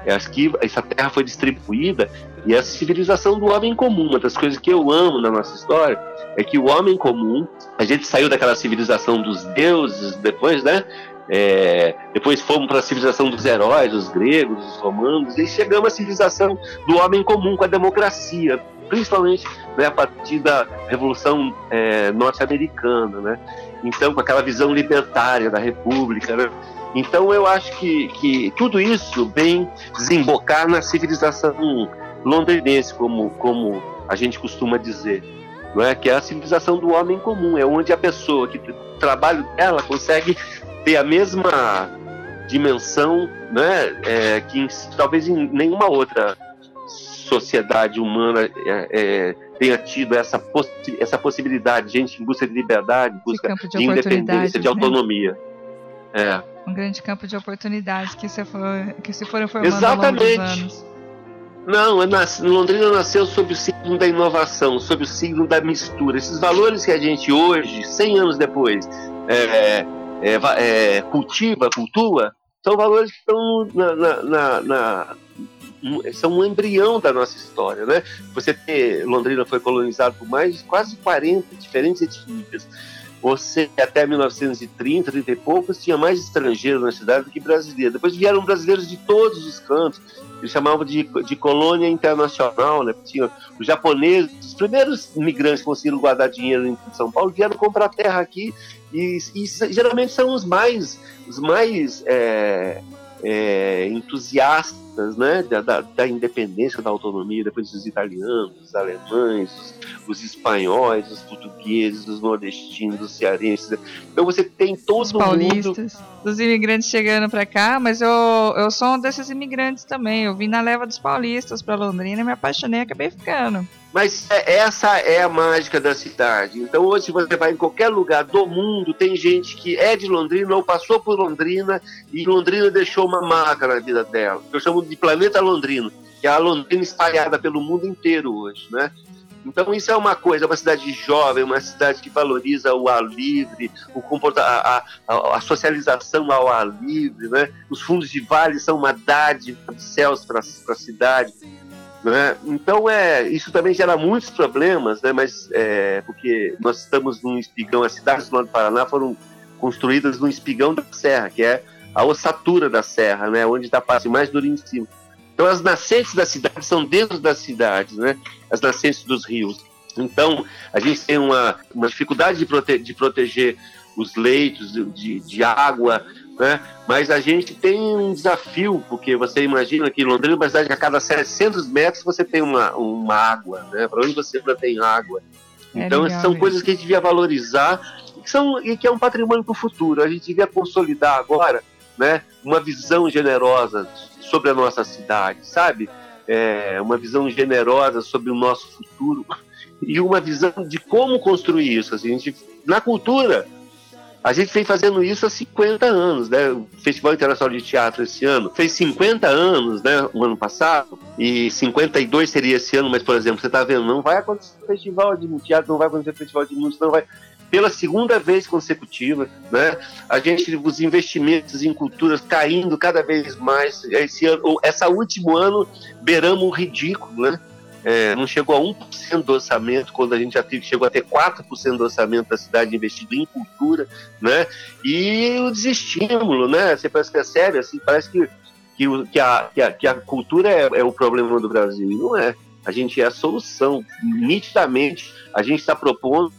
É que essa terra foi distribuída e a civilização do homem comum, uma das coisas que eu amo na nossa história é que o homem comum, a gente saiu daquela civilização dos deuses depois, né? É, depois fomos para a civilização dos heróis, os gregos, os romanos, e chegamos à civilização do homem comum com a democracia, principalmente né, a partir da Revolução é, Norte-Americana, né? Então, com aquela visão libertária da República, né? Então, eu acho que, que tudo isso vem desembocar na civilização londrinense, como, como a gente costuma dizer, não é? Que é a civilização do homem comum, é onde a pessoa que o trabalho dela consegue ter a mesma dimensão né, é, que em, talvez em nenhuma outra sociedade humana é, é, tenha tido essa, possi essa possibilidade, gente em busca de liberdade, busca de, de independência, de né? autonomia.
É. Um grande campo de oportunidades que se, for, que se foram formando
Exatamente.
ao longo dos anos.
Não, Londrina nasceu sob o signo da inovação, sob o signo da mistura. Esses valores que a gente hoje, 100 anos depois, é, é, é, cultiva, cultua, são valores que estão na, na, na, na, são um embrião da nossa história, né? Você ter Londrina foi colonizado por mais de quase 40 diferentes etnias. Você até 1930, 30 e poucos tinha mais estrangeiros na cidade do que brasileiros. Depois vieram brasileiros de todos os cantos. Eles chamavam de, de colônia internacional, né? Tinha os japoneses, os primeiros imigrantes que conseguiram guardar dinheiro em São Paulo vieram comprar terra aqui e, e geralmente são os mais, os mais é, é, entusiastas né, da, da, independência, da autonomia, depois os italianos, os alemães, os, os, espanhóis, os portugueses, os nordestinos, os cearenses. Então você tem todo os
paulistas,
mundo...
os imigrantes chegando para cá, mas eu, eu sou um desses imigrantes também. Eu vim na leva dos paulistas para Londrina, me apaixonei e acabei ficando.
Mas é, essa é a mágica da cidade. Então hoje se você vai em qualquer lugar do mundo, tem gente que é de Londrina ou passou por Londrina e Londrina deixou uma marca na vida dela. Eu chamo de planeta Londrino, que é a Londrina espalhada pelo mundo inteiro hoje, né? Então isso é uma coisa, é uma cidade jovem, uma cidade que valoriza o ar livre, o comporta a, a, a, socialização ao ar livre, né? Os fundos de vale são uma dádiva dos céus para a cidade. Né? Então é isso também gera muitos problemas, né? Mas é, porque nós estamos num espigão, as cidades do norte do Paraná foram construídas num espigão da serra, que é a ossatura da serra, né? Onde está a parte mais dura em cima. Então as nascentes da cidade são dentro das cidades, né? As nascentes dos rios. Então a gente tem uma, uma dificuldade de, prote de proteger os leitos de, de água, né? Mas a gente tem um desafio, porque você imagina que Londrina é uma cidade que a cada 700 metros você tem uma, uma água, né? Para onde você tem água. É então, legal, são coisas que a gente devia valorizar e que, são, e que é um patrimônio para o futuro. A gente devia consolidar agora né, uma visão generosa sobre a nossa cidade, sabe? É, uma visão generosa sobre o nosso futuro e uma visão de como construir isso. Assim, a gente, na cultura, a gente vem fazendo isso há 50 anos, né? O Festival Internacional de Teatro esse ano fez 50 anos, né? O ano passado, e 52 seria esse ano, mas, por exemplo, você está vendo, não vai acontecer festival de teatro, não vai acontecer festival de música, não vai. Pela segunda vez consecutiva, né? A gente, os investimentos em culturas caindo cada vez mais. Esse ano, essa último ano, beiramos o ridículo, né? É, não chegou a 1% do orçamento, quando a gente já teve, chegou a ter 4% do orçamento da cidade investido em cultura, né? E o desestímulo, né? Você parece que é sério, assim, parece que, que, que, a, que, a, que a cultura é, é o problema do Brasil. E não é. A gente é a solução. Nitidamente, a gente está propondo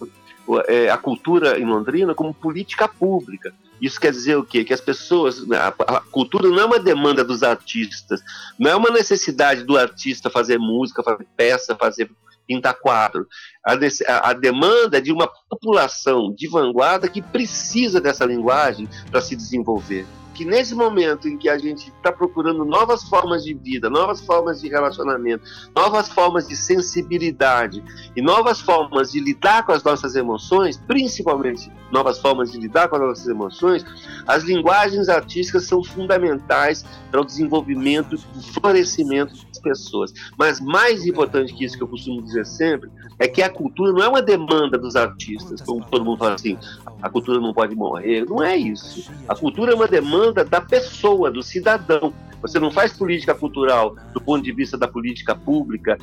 é, a cultura em Londrina como política pública. Isso quer dizer o quê? Que as pessoas. A, a, cultura não é uma demanda dos artistas, não é uma necessidade do artista fazer música, fazer peça, fazer pintar quadro. A, a, a demanda é de uma população de vanguarda que precisa dessa linguagem para se desenvolver que nesse momento em que a gente está procurando novas formas de vida, novas formas de relacionamento, novas formas de sensibilidade e novas formas de lidar com as nossas emoções, principalmente novas formas de lidar com as nossas emoções, as linguagens artísticas são fundamentais para o desenvolvimento e florescimento pessoas. Mas mais importante que isso que eu costumo dizer sempre é que a cultura não é uma demanda dos artistas, como todo mundo fala assim, a cultura não pode morrer. Não é isso. A cultura é uma demanda da pessoa, do cidadão. Você não faz política cultural do ponto de vista da política pública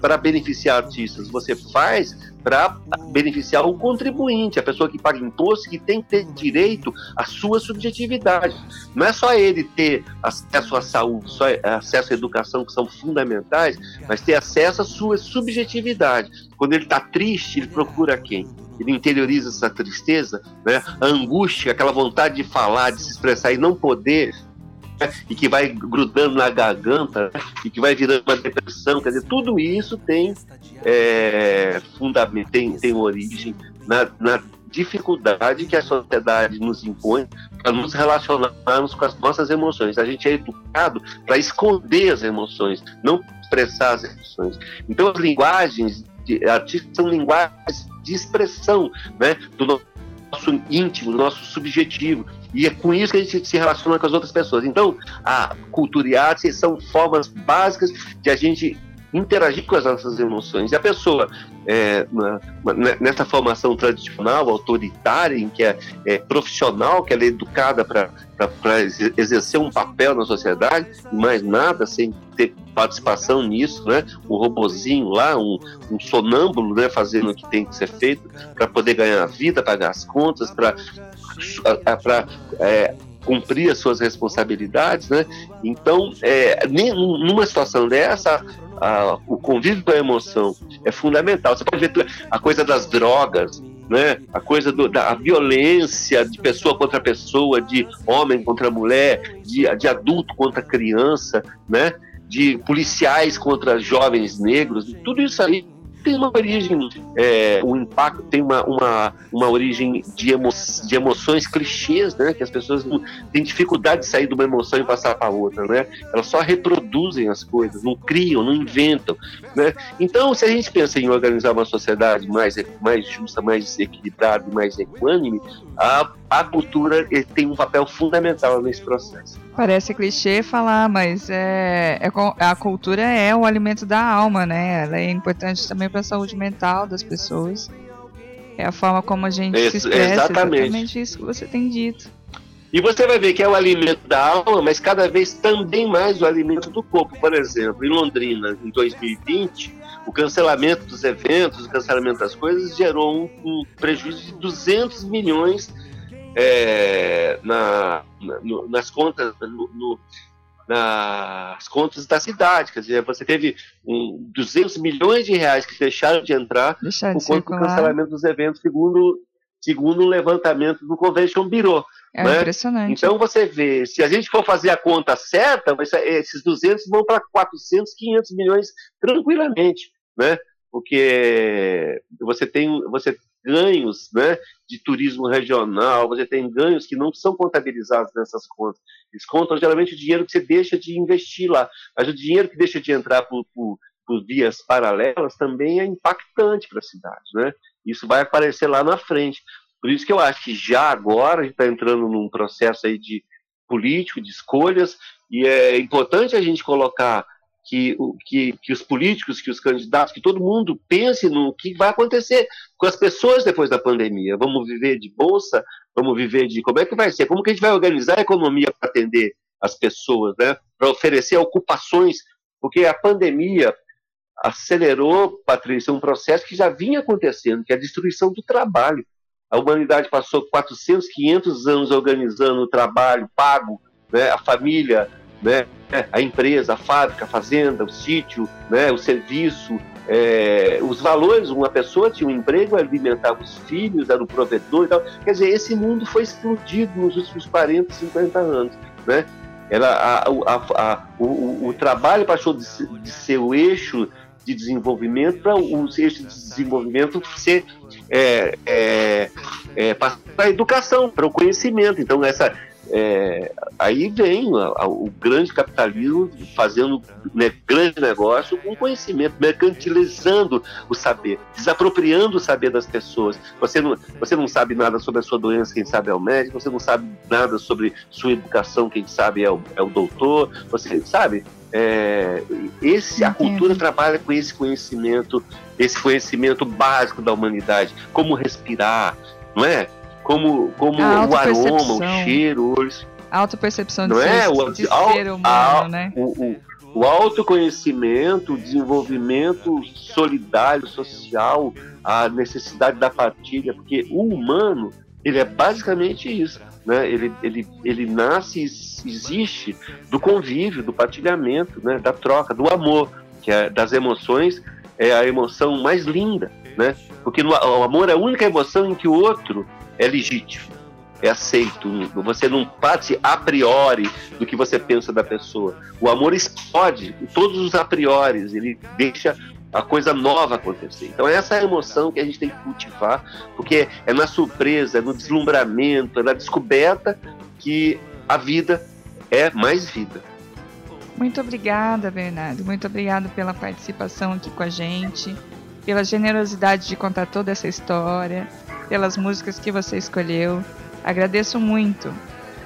para beneficiar artistas. Você faz para beneficiar o contribuinte, a pessoa que paga imposto, que tem que ter direito à sua subjetividade. Não é só ele ter acesso à saúde, só acesso à educação, que são fundamentais, mas ter acesso à sua subjetividade. Quando ele está triste, ele procura quem? Ele interioriza essa tristeza, né? a angústia, aquela vontade de falar, de se expressar e não poder? E que vai grudando na garganta né? e que vai virando uma depressão. Quer dizer, tudo isso tem é, fundamento, tem, tem origem na, na dificuldade que a sociedade nos impõe para nos relacionarmos com as nossas emoções. A gente é educado para esconder as emoções, não expressar as emoções. Então, as linguagens artistas são linguagens de expressão né, do nosso íntimo, do nosso subjetivo. E é com isso que a gente se relaciona com as outras pessoas. Então, a cultura e a arte são formas básicas de a gente interagir com as nossas emoções. E a pessoa, é, nessa formação tradicional, autoritária, em que é, é profissional, que ela é educada para exercer um papel na sociedade, mais nada, sem ter participação nisso, né? Um robozinho lá, um, um sonâmbulo, né? Fazendo o que tem que ser feito para poder ganhar a vida, pagar as contas, para para é, cumprir as suas responsabilidades, né? Então, é, numa situação dessa, a, o convívio com a emoção é fundamental. Você pode ver a coisa das drogas, né? A coisa do, da violência de pessoa contra pessoa, de homem contra mulher, de, de adulto contra criança, né? De policiais contra jovens negros, tudo isso aí tem uma origem, é, um impacto, tem uma, uma, uma origem de, emo, de emoções clichês, né? Que as pessoas têm dificuldade de sair de uma emoção e passar para outra, né? Elas só reproduzem as coisas, não criam, não inventam, né? Então, se a gente pensa em organizar uma sociedade mais, mais justa, mais equilibrada, mais equânime, a, a cultura eh, tem um papel fundamental nesse processo.
Parece clichê falar, mas é, é, a cultura é o alimento da alma, né? Ela é importante também para a saúde mental das pessoas. É a forma como a gente se expressa. Exatamente. exatamente isso que você tem dito.
E você vai ver que é o alimento da alma, mas cada vez também mais o alimento do corpo. Por exemplo, em Londrina, em 2020, o cancelamento dos eventos, o cancelamento das coisas gerou um, um prejuízo de 200 milhões é, na, na no, nas contas no, no, nas contas da cidade, quer dizer, você teve um, 200 milhões de reais que deixaram de entrar Deixar por conta do cancelamento dos eventos, segundo segundo o levantamento do Convention Bureau.
É né? impressionante.
Então você vê, se a gente for fazer a conta certa, esses 200 vão para 400, 500 milhões tranquilamente, né? Porque você tem, você ganhos né, de turismo regional, você tem ganhos que não são contabilizados nessas contas. Eles contam geralmente o dinheiro que você deixa de investir lá, mas o dinheiro que deixa de entrar por, por, por vias paralelas também é impactante para a cidade. Né? Isso vai aparecer lá na frente. Por isso que eu acho que já agora a gente está entrando num processo aí de político, de escolhas, e é importante a gente colocar que, que, que os políticos, que os candidatos, que todo mundo pense no que vai acontecer com as pessoas depois da pandemia. Vamos viver de bolsa? Vamos viver de. Como é que vai ser? Como que a gente vai organizar a economia para atender as pessoas, né? para oferecer ocupações? Porque a pandemia acelerou, Patrícia, um processo que já vinha acontecendo, que é a destruição do trabalho. A humanidade passou 400, 500 anos organizando o trabalho pago, né? a família, né? a empresa, a fábrica, a fazenda, o sítio, né? o serviço, é, os valores. Uma pessoa tinha um emprego, alimentava os filhos, era o provedor e tal. Quer dizer, esse mundo foi explodido nos últimos 40, 50 anos. Né? Era a, a, a, o, o, trabalho passou de, de ser o eixo de desenvolvimento para os eixos de desenvolvimento ser é, é, é, para a educação, para o conhecimento. Então, essa, é, aí vem a, a, o grande capitalismo fazendo né, grande negócio com conhecimento, mercantilizando o saber, desapropriando o saber das pessoas. Você não, você não sabe nada sobre a sua doença, quem sabe é o médico, você não sabe nada sobre sua educação, quem sabe é o, é o doutor, você sabe. É, esse, a cultura trabalha com esse conhecimento, esse conhecimento básico da humanidade, como respirar, não é? Como, como o aroma, o cheiro, os...
A autopercepção de, não ser, é? o, de ao, ser humano, a, né?
O, o, o autoconhecimento, o desenvolvimento solidário, social, a necessidade da partilha, porque o humano, ele é basicamente isso. Né? Ele, ele, ele nasce e existe do convívio, do partilhamento, né? da troca, do amor, que é das emoções, é a emoção mais linda, né? Porque no, o amor é a única emoção em que o outro é legítimo, é aceito. Você não parte a priori do que você pensa da pessoa. O amor explode todos os a priori, ele deixa a coisa nova acontecer. Então essa é a emoção que a gente tem que cultivar, porque é na surpresa, é no deslumbramento, é na descoberta que a vida é mais vida.
Muito obrigada, Bernardo. Muito obrigado pela participação aqui com a gente, pela generosidade de contar toda essa história pelas músicas que você escolheu. Agradeço muito.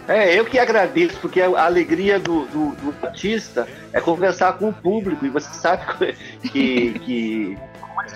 É, eu que agradeço, porque a alegria do, do, do artista é conversar com o público, e você sabe que, que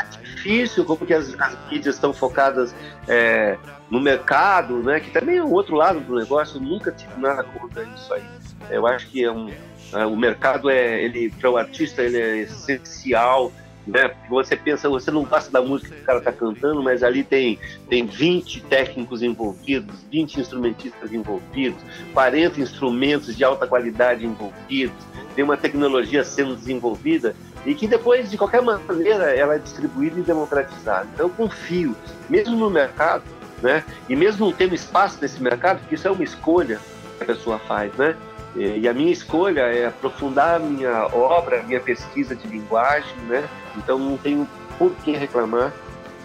é difícil, como que as, as mídias estão focadas é, no mercado, né? Que também é um outro lado do negócio, eu nunca tive nada contra isso aí. Eu acho que é um, é, o mercado é, ele para o artista ele é essencial né? Porque você pensa, você não gosta da música que o cara está cantando, mas ali tem, tem 20 técnicos envolvidos, 20 instrumentistas envolvidos, 40 instrumentos de alta qualidade envolvidos, tem uma tecnologia sendo desenvolvida e que depois, de qualquer maneira, ela é distribuída e democratizada. Então, eu confio, mesmo no mercado, né, e mesmo não tendo espaço nesse mercado, porque isso é uma escolha que a pessoa faz, né, e a minha escolha é aprofundar a minha obra, a minha pesquisa de linguagem, né, então não tenho por que reclamar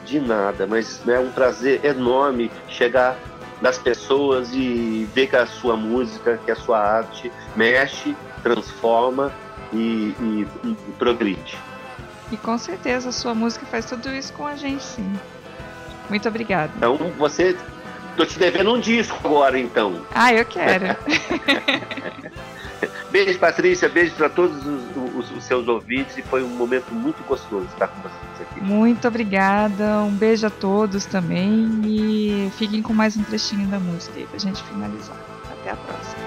de nada, mas é um prazer enorme chegar nas pessoas e ver que a sua música, que a sua arte mexe, transforma e, e, e progride.
E com certeza a sua música faz tudo isso com a gente, sim. Muito obrigada.
Então você. Tô te devendo um disco agora, então.
Ah, eu quero.
beijo, Patrícia. Beijo para todos os, os, os, seus ouvintes. E foi um momento muito gostoso estar com vocês aqui.
Muito obrigada. Um beijo a todos também. E fiquem com mais um trechinho da música aí pra gente finalizar. Até a próxima.